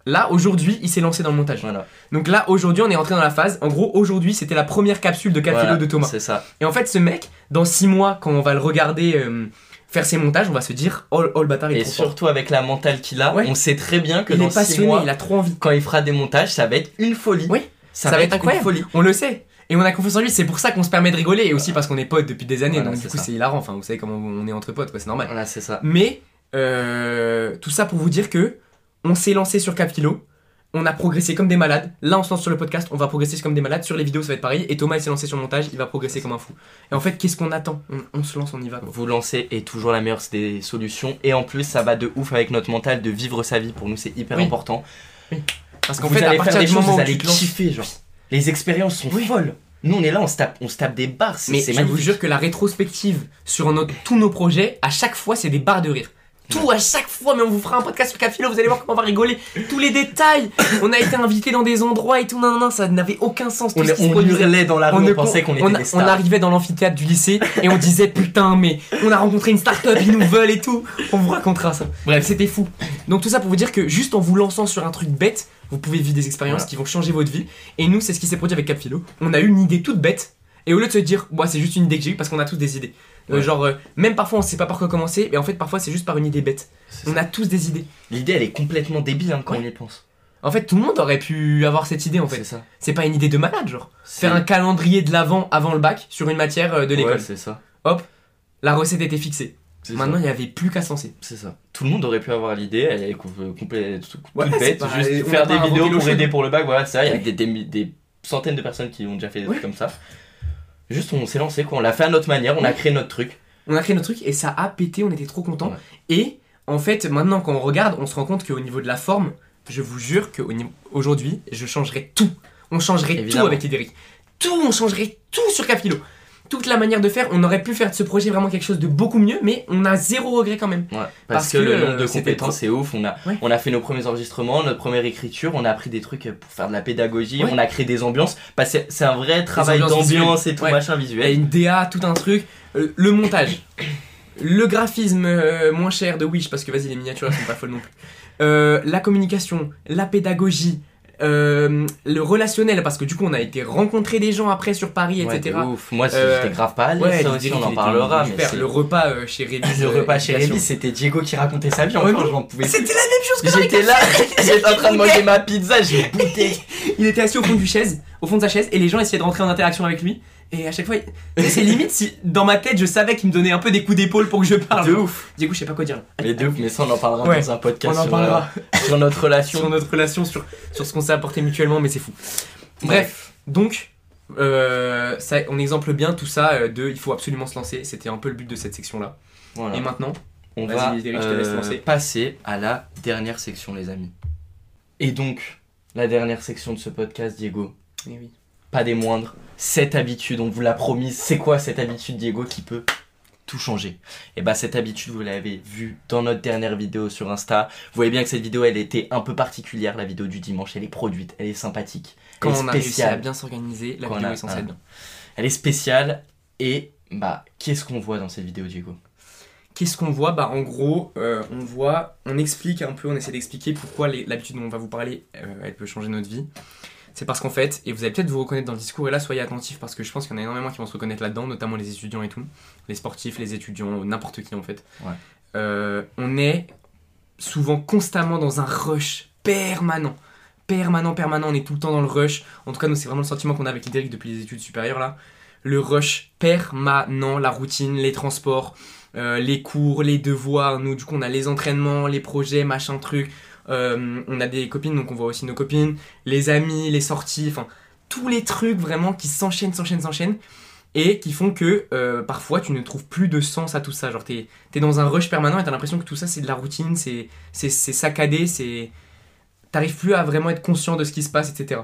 Là aujourd'hui il s'est lancé dans le montage. Voilà. Donc là aujourd'hui on est entré dans la phase. En gros aujourd'hui c'était la première capsule de Capilo Voilà, de Thomas. C'est ça. Et en fait ce mec dans 6 mois quand on va le regarder euh, faire ses montages on va se dire oh, oh le bâtard il est Et trop fort. surtout avec la mentale qu'il a, Ouais. on sait très bien que Il dans est six mois, il a trop envie. quand il fera des montages, ça va être une folie. Oui, ça, ça va va être être incroyable. une folie. On le sait. Et on a confiance en lui, c'est pour ça qu'on se permet de rigoler et aussi parce qu'on est potes depuis des années, Voilà, donc du coup c'est hilarant, enfin vous savez comment on est entre potes, quoi, c'est normal. Voilà, c'est ça. Mais Euh, tout ça pour vous dire que on s'est lancé sur Capilo. On a progressé comme des malades. Là, on se lance sur le podcast, on va progresser comme des malades. Sur les vidéos, ça va être pareil. Et Thomas, il s'est lancé sur le montage, il va progresser comme un fou. Et en fait, qu'est-ce qu'on attend? On, on se lance, on y va. quoi. Vous lancer est toujours la meilleure des solutions. Et en plus, ça va de ouf avec notre mental de vivre sa vie. Pour nous, c'est hyper Oui. important. Parce qu'en vous fait, à allez faire partir des du moment vous où allez kiffer. Genre. Les expériences sont Oui. folles. Nous, on est là, on se tape, on se tape des barres. C'est Mais je vous jure que la rétrospective sur notre- tous nos projets, à chaque fois, c'est des barres de rire. Tout à chaque fois, mais on vous fera un podcast sur Capilo, vous allez voir comment on va rigoler. Tous les détails. On a été invité dans des endroits et tout, non, non, non, ça n'avait aucun sens. Tout On, ce qui se on produisait. hurlait dans la rue, on, pensait qu'on était on, des on stars. arrivait dans l'amphithéâtre du lycée et on disait putain mais on a rencontré une start-up, ils nous veulent et tout. On vous racontera ça. Bref, c'était fou. Donc tout ça pour vous dire que juste en vous lançant sur un truc bête, vous pouvez vivre des expériences Voilà. qui vont changer votre vie. Et nous, c'est ce qui s'est produit avec Capphilo. On a eu une idée toute bête et au lieu de se dire moi c'est juste une idée que j'ai eue parce qu'on a tous des idées. Euh, Ouais. genre euh, même parfois on sait pas par quoi commencer, mais en fait parfois c'est juste par une idée bête. On ça. a tous des idées. L'idée, elle est complètement débile hein, quand Ouais. on y pense. En fait tout le monde aurait pu avoir cette idée en fait. C'est ça. C'est pas une idée de malade genre. Faire un calendrier de l'avant avant le bac sur une matière euh, de l'école. Ouais, c'est ça. La recette était fixée. Maintenant, ça. il n'y avait plus qu'à se lancer. C'est ça. Tout le monde aurait pu avoir l'idée, elle est com- complète, toute Ouais, bête, pas- juste faire des vidéos pour aider pour le bac, voilà, c'est ça, il y a des, des- des centaines de personnes qui ont déjà fait des Ouais. trucs comme ça. Juste, on s'est lancé, quoi, on l'a fait à notre manière, on a créé notre truc. On a créé notre truc et ça a pété, on était trop contents. Ouais. Et en fait, maintenant, quand on regarde, on se rend compte qu'au niveau de la forme, je vous jure qu'aujourd'hui, je changerai tout. On changerait Évidemment. tout avec Idéric. Tout, on changerait tout sur Capilo. Toute la manière de faire, on aurait pu faire de ce projet vraiment quelque chose de beaucoup mieux, mais on a zéro regret quand même. Ouais, parce, Parce que, que, le euh, nombre de c'était compétences c'est ouf. On a, Ouais. on a fait nos premiers enregistrements, notre première écriture, on a appris des trucs pour faire de la pédagogie, Ouais. on a créé des ambiances. Que c'est- un vrai travail d'ambiance et tout machin Il y a visuel. une DA, tout un truc. Euh, le montage. Le graphisme euh, moins cher de Wish, parce que vas-y, les miniatures elles sont pas folles non plus. Euh, la communication, la pédagogie, euh, le relationnel, parce que du coup on a été rencontrer des gens après sur Paris, Ouais, etc. ouf. Moi, Euh, j'étais grave pas à l'aise, Ouais, ça il aussi, dirait on en parlera. Mais le repas euh, chez Rémi. le euh, repas chez. Rémi, c'était Diego qui racontait sa vie. Encore, non. j'en pouvais. C'était la même chose que J'étais là, j'étais en train de manger ma pizza, j'ai bouté. Il était assis au fond du chaise, au fond de sa chaise, et les gens essayaient de rentrer en interaction avec lui. Et à chaque fois, c'est limite si dans ma tête je savais qu'il me donnait un peu des coups d'épaule pour que je parle. De ouf. Du coup, je sais pas quoi dire. Mais de ouf, mais ça, on en parlera Ouais, dans un podcast On en sur, parlera. euh, sur notre relation. sur notre relation, sur, sur ce qu'on s'est apporté mutuellement, mais c'est fou. Bref, donc, euh, ça, on exemple bien tout ça euh, de il faut absolument se lancer. C'était un peu le but de cette section-là. Voilà. Et maintenant, On va Eric, je te laisse lancer. passer à la dernière section, les amis. Et donc, la dernière section de ce podcast, Diego, eh oui. pas des moindres, cette habitude, on vous l'a promise. C'est quoi cette habitude, Diego, qui peut tout changer? Et bah, cette habitude, vous l'avez vu dans notre dernière vidéo sur Insta. Vous voyez bien que cette vidéo, elle était un peu particulière, la vidéo du dimanche. Elle est produite, elle est sympathique, quand elle on est a réussi à bien s'organiser, la Quand on vidéo a- est censée être bien. Elle est spéciale. Et bah, qu'est-ce qu'on voit dans cette vidéo, Diego? Qu'est-ce qu'on voit? Bah en gros, euh, on voit, on explique un peu, on essaie d'expliquer pourquoi l'habitude dont on va vous parler, euh, elle peut changer notre vie. C'est parce qu'en fait, et vous allez peut-être vous reconnaître dans le discours, et là soyez attentifs parce que je pense qu'il y en a énormément qui vont se reconnaître là-dedans, notamment les étudiants et tout, les sportifs, les étudiants, n'importe qui en fait. Ouais. Euh, on est souvent constamment dans un rush permanent. Permanent, permanent, on est tout le temps dans le rush. En tout cas, nous, c'est vraiment le sentiment qu'on a avec Idéric depuis les études supérieures là. Le rush permanent, la routine, les transports, euh, les cours, les devoirs. Nous, du coup, on a les entraînements, les projets, machin truc. Euh, on a des copines, donc on voit aussi nos copines, les amis, les sorties, enfin, tous les trucs vraiment qui s'enchaînent, s'enchaînent, s'enchaînent. Et qui font que euh, parfois tu ne trouves plus de sens à tout ça. Genre, t'es es dans un rush permanent et t'as l'impression que tout ça c'est de la routine, c'est saccadé, c'est. T'arrives plus à vraiment être conscient de ce qui se passe, etc.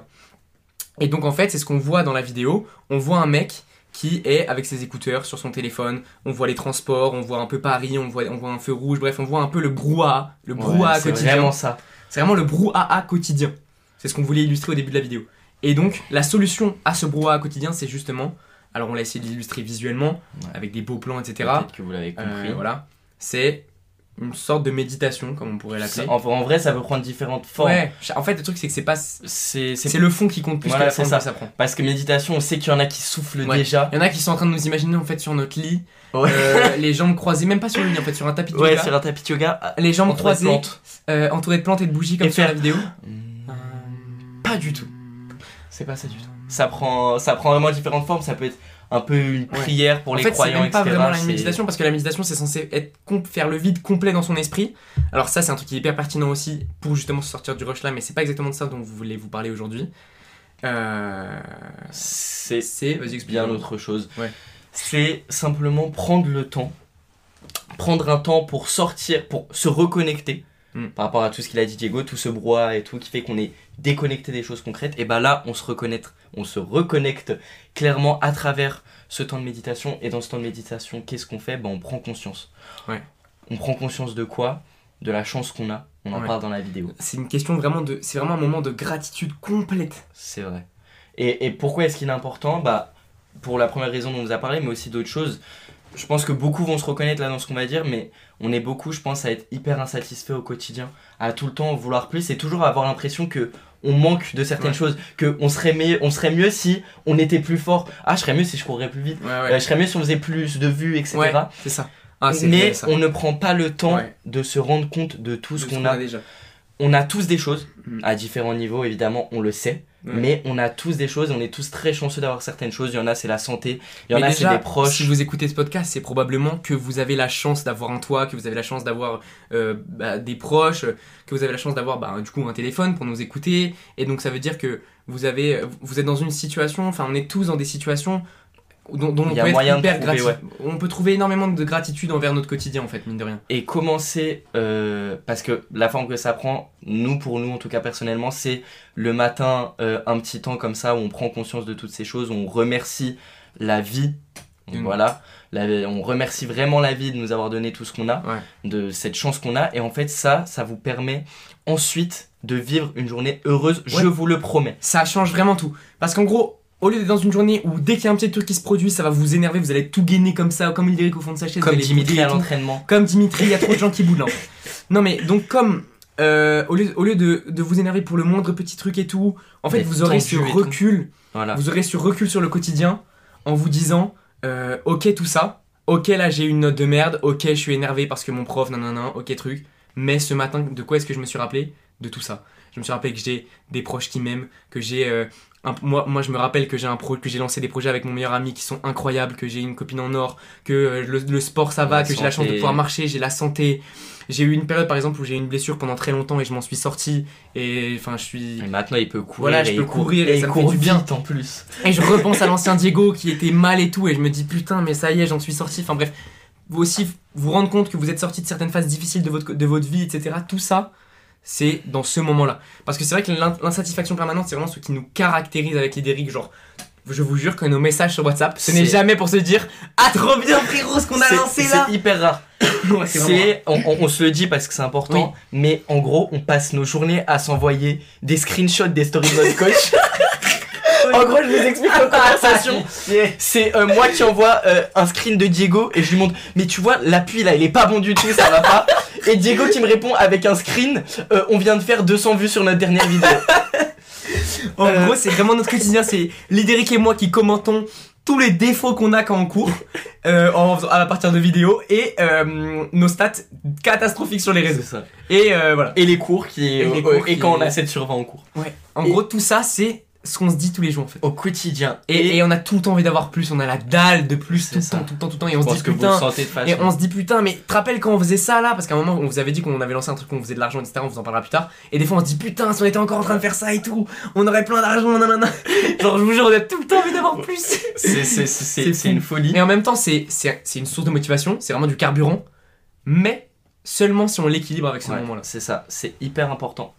Et donc en fait, c'est ce qu'on voit dans la vidéo. On voit un mec qui est avec ses écouteurs sur son téléphone. On voit les transports, on voit un peu Paris, on voit, on voit un feu rouge, bref, on voit un peu le brouhaha, le brouhaha Ouais, C'est quotidien. vraiment ça. C'est vraiment le brouhaha quotidien. C'est ce qu'on voulait illustrer au début de la vidéo. Et donc, la solution à ce brouhaha quotidien, c'est justement. Alors, on l'a essayé de l'illustrer visuellement, Ouais. avec des beaux plans, etc. Peut-être que vous l'avez Euh, compris. voilà. C'est une sorte de méditation, comme on pourrait l'appeler. En, en vrai, ça peut prendre différentes formes. Ouais, en fait, le truc, c'est que c'est pas. C'est le fond qui compte plus Voilà, que la forme ça. que ça prend. Parce que méditation, on sait qu'il y en a qui soufflent Ouais. déjà. Il y en a qui sont en train de nous imaginer en fait sur notre lit, Ouais. euh, les jambes croisées, même pas sur le lit en fait, sur un tapis de Ouais, yoga. sur un tapis de yoga. ah, Les jambes entouré de croisées, plantes. euh, entourées de plantes et de bougies comme Et sur faire- la vidéo. Pas du tout. C'est pas ça du tout. Ça prend, ça prend vraiment différentes formes. Ça peut être un peu une prière pour en les fait, c'est croyants, même pas etc. vraiment la méditation parce que la méditation c'est censé être faire le vide complet dans son esprit. Alors ça c'est un truc qui est hyper pertinent aussi pour justement se sortir du rush là, mais c'est pas exactement de ça dont vous voulez vous parler aujourd'hui. Euh... C'est bien autre chose. Ouais. C'est simplement prendre le temps, prendre un temps pour sortir, pour se reconnecter Mm. par rapport à tout ce qu'il a dit Diego, tout ce brouhaha et tout qui fait qu'on est déconnecté des choses concrètes. Et bah là, on se reconnecte, on se reconnecte clairement à travers ce temps de méditation. Et dans ce temps de méditation, qu'est-ce qu'on fait? Bah on prend conscience. Ouais. On prend conscience de quoi? De la chance qu'on a. On en Ouais. parle dans la vidéo. C'est une question vraiment de, c'est vraiment un moment de gratitude complète. C'est vrai. Et, et pourquoi est-ce qu'il est important? Bah, pour la première raison dont on vous a parlé, mais aussi d'autres choses. Je pense que beaucoup vont se reconnaître là dans ce qu'on va dire, mais on est beaucoup, je pense, à être hyper insatisfait au quotidien, à tout le temps vouloir plus et toujours avoir l'impression que on manque de certaines Ouais. choses, que on serait, meilleur, on serait mieux si on était plus fort. Ah, je serais mieux si je courrais plus vite. Ouais Euh, je serais mieux si on faisait plus de vues, etc. C'est ça. Ah, mais vrai, ça. on ne prend pas le temps de se rendre compte de tout ce qu'on a. déjà. On a tous des choses, Mm. à différents niveaux, évidemment, on le sait. Ouais. Mais on a tous des choses, on est tous très chanceux d'avoir certaines choses. Il y en a, c'est la santé. Il y en Mais a, c'est des proches. Si vous écoutez ce podcast, c'est probablement que vous avez la chance d'avoir un toit, que vous avez la chance d'avoir euh, bah, des proches, que vous avez la chance d'avoir bah, du coup un téléphone pour nous écouter. Et donc ça veut dire que vous avez, vous êtes dans une situation, enfin on est tous dans des situations dont, dont on peut moyen hyper trouver, ouais. On peut trouver énormément de gratitude envers notre quotidien en fait, mine de rien. Et commencer, euh, parce que la forme que ça prend, nous, pour nous, en tout cas personnellement, c'est le matin, euh, un petit temps comme ça où on prend conscience de toutes ces choses, où on remercie la vie. Voilà, la- on remercie vraiment la vie de nous avoir donné tout ce qu'on a, Ouais. de cette chance qu'on a. Et en fait, ça, ça vous permet ensuite de vivre une journée heureuse, je vous le promets. Ça change vraiment tout. Parce qu'en gros, au lieu d'être dans une journée où dès qu'il y a un petit truc qui se produit, ça va vous énerver, vous allez tout gainer comme ça, comme il dirait au fond de sa chaise. Comme Dimitri à l'entraînement. Comme Dimitri, il y a trop de gens qui boudent là. en fait. Non mais donc comme euh, au lieu, au lieu de, de vous énerver pour le moindre petit truc et tout, en fait vous aurez ce recul, Voilà. vous aurez ce recul sur le quotidien en vous disant euh, ok tout ça, ok là j'ai une note de merde, ok je suis énervé parce que mon prof nanana, ok truc, mais ce matin de quoi est-ce que je me suis rappelé? De tout ça. Je me suis rappelé que j'ai des proches qui m'aiment, que j'ai euh, un- moi, moi je me rappelle que j'ai un pro, que j'ai lancé des projets avec mon meilleur ami qui sont incroyables, que j'ai une copine en or, que euh, le, le sport ça va, La que j'ai la chance de pouvoir marcher, j'ai la santé. J'ai eu une période par exemple où j'ai eu une blessure pendant très longtemps et je m'en suis sorti et enfin je suis Et maintenant, il peut courir. Voilà, je et peux courir et et ça il me court fait du bien. en plus. et je repense à l'ancien Diego qui était mal et tout et je me dis putain mais ça y est j'en suis sorti. Enfin bref, vous aussi vous rendre compte que vous êtes sorti de certaines phases difficiles de votre, de votre vie etc. Tout ça c'est dans ce moment-là. Parce que c'est vrai que l'in- l'insatisfaction permanente c'est vraiment ce qui nous caractérise avec les dérives genre je vous jure que nos messages sur WhatsApp, ce n'est jamais pour se dire Ah, trop bien, frérot, ce qu'on a lancé là C'est hyper rare. Ouais, c'est vraiment- C'est, on, on- on se le dit parce que c'est important, mais en gros, on passe nos journées à s'envoyer des screenshots des stories de notre coach. en gros, je vous explique la conversation. C'est euh, moi qui envoie euh, un screen de Diego et je lui montre, mais tu vois, l'appui là, il est pas bon du tout, ça va pas. Et Diego qui me répond avec un screen, euh, on vient de faire 200 vues sur notre dernière vidéo. En Euh, gros, c'est vraiment notre quotidien. C'est Lidéric et moi qui commentons tous les défauts qu'on a quand on court euh, en faisant- à partir de vidéos et euh, nos stats catastrophiques sur les C'est réseaux. ça. Et euh, voilà. Et les cours qui, Et les euh, cours et qui- quand on a 7 sur 20 en cours. Ouais. En Et- gros, tout ça, c'est ce qu'on se dit tous les jours en fait. Au quotidien. Et, et on a tout le temps envie d'avoir plus. On a la dalle de plus tout le temps, tout le temps, tout le temps. Et on se dit putain. Et on se dit putain, mais te rappelles quand on faisait ça là? Parce qu'à un moment, on vous avait dit qu'on avait lancé un truc, qu'on faisait de l'argent, etc. On vous en parlera plus tard. Et des fois, on se dit putain, si on était encore en train de faire ça et tout, on aurait plein d'argent, nanana. Genre, je vous jure, on a tout le temps envie d'avoir plus. C'est- une folie. Et en même temps, c'est une source de motivation, c'est vraiment du carburant, mais seulement si on l'équilibre avec ce Ouais, moment-là. C'est ça, c'est hyper important.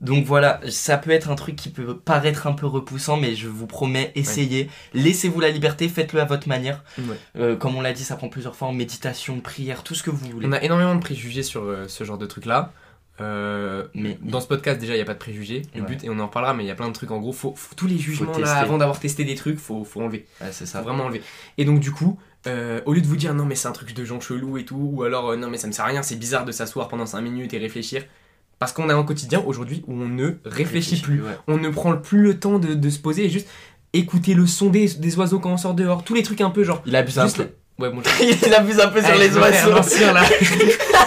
Donc voilà, ça peut être un truc qui peut paraître un peu repoussant, mais je vous promets, essayez. Laissez-vous la liberté, faites-le à votre manière. Ouais. Euh, comme on l'a dit, ça prend plusieurs formes méditation, prière, tout ce que vous voulez. On a énormément de préjugés sur euh, ce genre de trucs-là. Euh, Mais dans ce podcast, déjà, il n'y a pas de préjugés. Le Ouais. but, et on en reparlera, mais il y a plein de trucs. En gros, faut, faut- tous les jugements là, avant d'avoir testé des trucs, faut, faut enlever. ouais, c'est Faut ça. vraiment enlever. Et donc, du coup, euh, au lieu de vous dire non, mais c'est un truc de gens chelous et tout, ou alors euh, non, mais ça me sert à rien, c'est bizarre de s'asseoir pendant 5 minutes et réfléchir. Parce qu'on a un quotidien aujourd'hui où on ne réfléchit plus. Ouais. on ne prend plus le temps de, de se poser et juste écouter le son des, des oiseaux quand on sort dehors, tous les trucs un peu genre. Il abuse un peu. le- Ouais, bon, Il abuse un peu sur Allez, les oiseaux. là.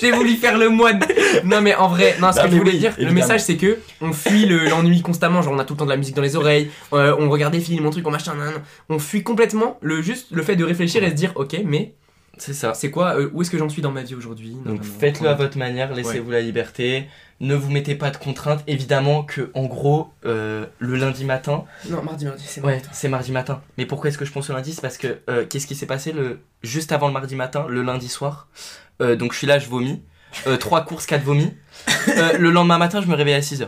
J'ai voulu faire le moine. Non mais en vrai, non, ce Non, que je voulais oui, dire, le message c'est que on fuit le- l'ennui constamment, genre on a tout le temps de la musique dans les oreilles, euh, on regarde des films, on truc, on machin, nan, nan. on fuit complètement le juste le fait de réfléchir et se dire ok mais C'est ça. c'est quoi, euh, où est-ce que j'en suis dans ma vie aujourd'hui Donc faites-le à votre manière, laissez-vous la liberté. Ne vous mettez pas de contraintes. Évidemment que, en gros, euh, le lundi matin, Non mardi mardi c'est Ouais, c'est mardi matin. Mais pourquoi est-ce que je pense au lundi? C'est parce que euh, qu'est-ce qui s'est passé le juste avant le mardi matin, le lundi soir? Euh, Donc je suis là, je vomis. Euh, trois courses, quatre vomis. Euh, le lendemain matin, je me réveille à 6h.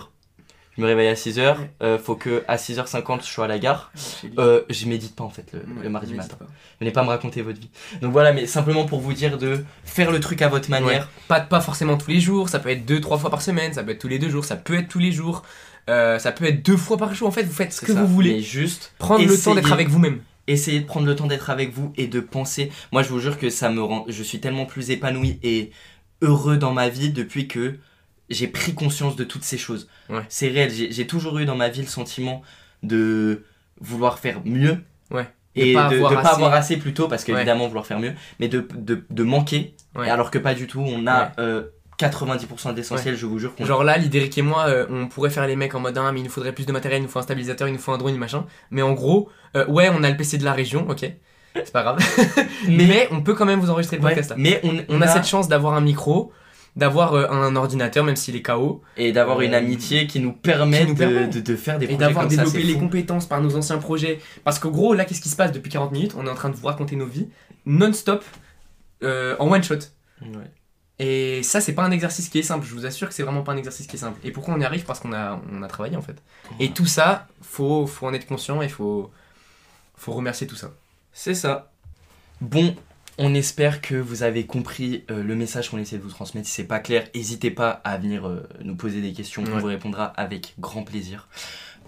Je me réveille à 6h. Euh, faut que à 6h50, je sois à la gare. Euh, je médite pas en fait le, le mardi matin. Venez pas me raconter votre vie. Donc voilà, mais simplement pour vous dire de faire le truc à votre manière. Pas, pas forcément tous les jours, ça peut être deux, trois fois par semaine, ça peut être tous les deux jours, ça peut être tous les jours, euh, ça peut être deux fois par jour. En fait, vous faites ce que ça. vous voulez. Mais juste Prendre le temps d'être avec vous-même. essayez de prendre le temps d'être avec vous et de penser. Moi, je vous jure que ça me rend. Je suis tellement plus épanoui et heureux dans ma vie depuis que j'ai pris conscience de toutes ces choses. Ouais. C'est réel. J'ai toujours eu dans ma vie le sentiment de vouloir faire mieux. Ouais. Et De pas de, avoir de pas assez. avoir assez plutôt, parce Ouais. qu'évidemment, vouloir faire mieux, mais de, de, manquer, Ouais. alors que pas du tout. On a euh, 90% d'essentiel, je vous jure. Genre là, l'Idéric et moi, euh, on pourrait faire les mecs en mode ah, mais il nous faudrait plus de matériel, il nous faut un stabilisateur, il nous faut un drone, machin. Mais en gros, euh, ouais, on a le PC de la région, ok, c'est pas grave. mais, on peut quand même vous enregistrer le Ouais, podcast là. mais on, On a cette chance d'avoir un micro, d'avoir euh, un ordinateur, même s'il est KO, et d'avoir une Euh, amitié qui nous permet, qui nous de, permet. de, de faire des et projets d'avoir comme ça, développé les fou. compétences par nos anciens projets. Parce qu'en gros, là, qu'est-ce qui se passe depuis 40 minutes? On est en train de vous raconter nos vies non-stop euh, en one shot. Ouais. Et ça, c'est pas un exercice qui est simple. Je vous assure que c'est vraiment pas un exercice qui est simple. Et pourquoi on y arrive? Parce qu'on a, on a travaillé en fait. Et tout ça, faut, faut en être conscient et faut, faut remercier tout ça. C'est ça. Bon, on espère que vous avez compris euh, le message qu'on essaie de vous transmettre. Si c'est pas clair, n'hésitez pas à venir euh, nous poser des questions. On vous répondra avec grand plaisir.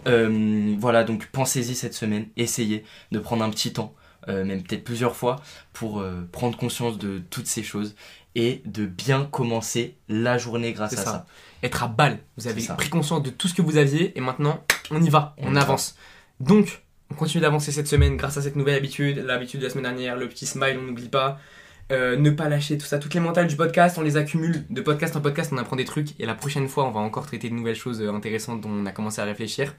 Euh, voilà, donc pensez-y cette semaine. Essayez de prendre un petit temps, même peut-être plusieurs fois, pour prendre conscience de toutes ces choses et de bien commencer la journée grâce à ça. ça. Être à balle. Vous avez pris conscience de tout ce que vous aviez et maintenant, on y va. On On, y va. avance. Donc, on continue d'avancer cette semaine grâce à cette nouvelle habitude. L'habitude de la semaine dernière, le petit smile, on n'oublie pas. Euh, ne pas lâcher tout ça. Toutes les mentales du podcast, on les accumule. De podcast en podcast, on apprend des trucs. Et la prochaine fois, on va encore traiter de nouvelles choses euh, intéressantes dont on a commencé à réfléchir.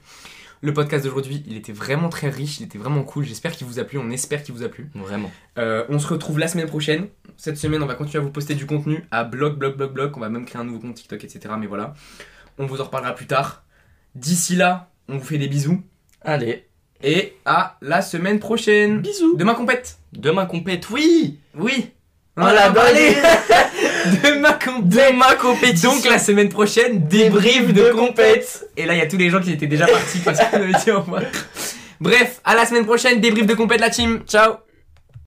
Le podcast d'aujourd'hui, il était vraiment très riche, il était vraiment cool. J'espère qu'il vous a plu, on espère qu'il vous a plu. Vraiment. Euh, on se retrouve la semaine prochaine. Cette semaine, on va continuer à vous poster du contenu à blog, blog, blog, blog. On va même créer un nouveau compte TikTok, etc. Mais voilà, on vous en reparlera plus tard. D'ici là, on vous fait des bisous. Allez, Et à la semaine prochaine. bisous. Demain compète. Demain compète, oui Oui. Oh la. Demain compète. Demain compétition Donc la semaine prochaine, débrief de compète. Et là, il y a tous les gens qui étaient déjà partis parce qu'on avait dit au revoir. Bref, à la semaine prochaine, débrief de compète la team. Ciao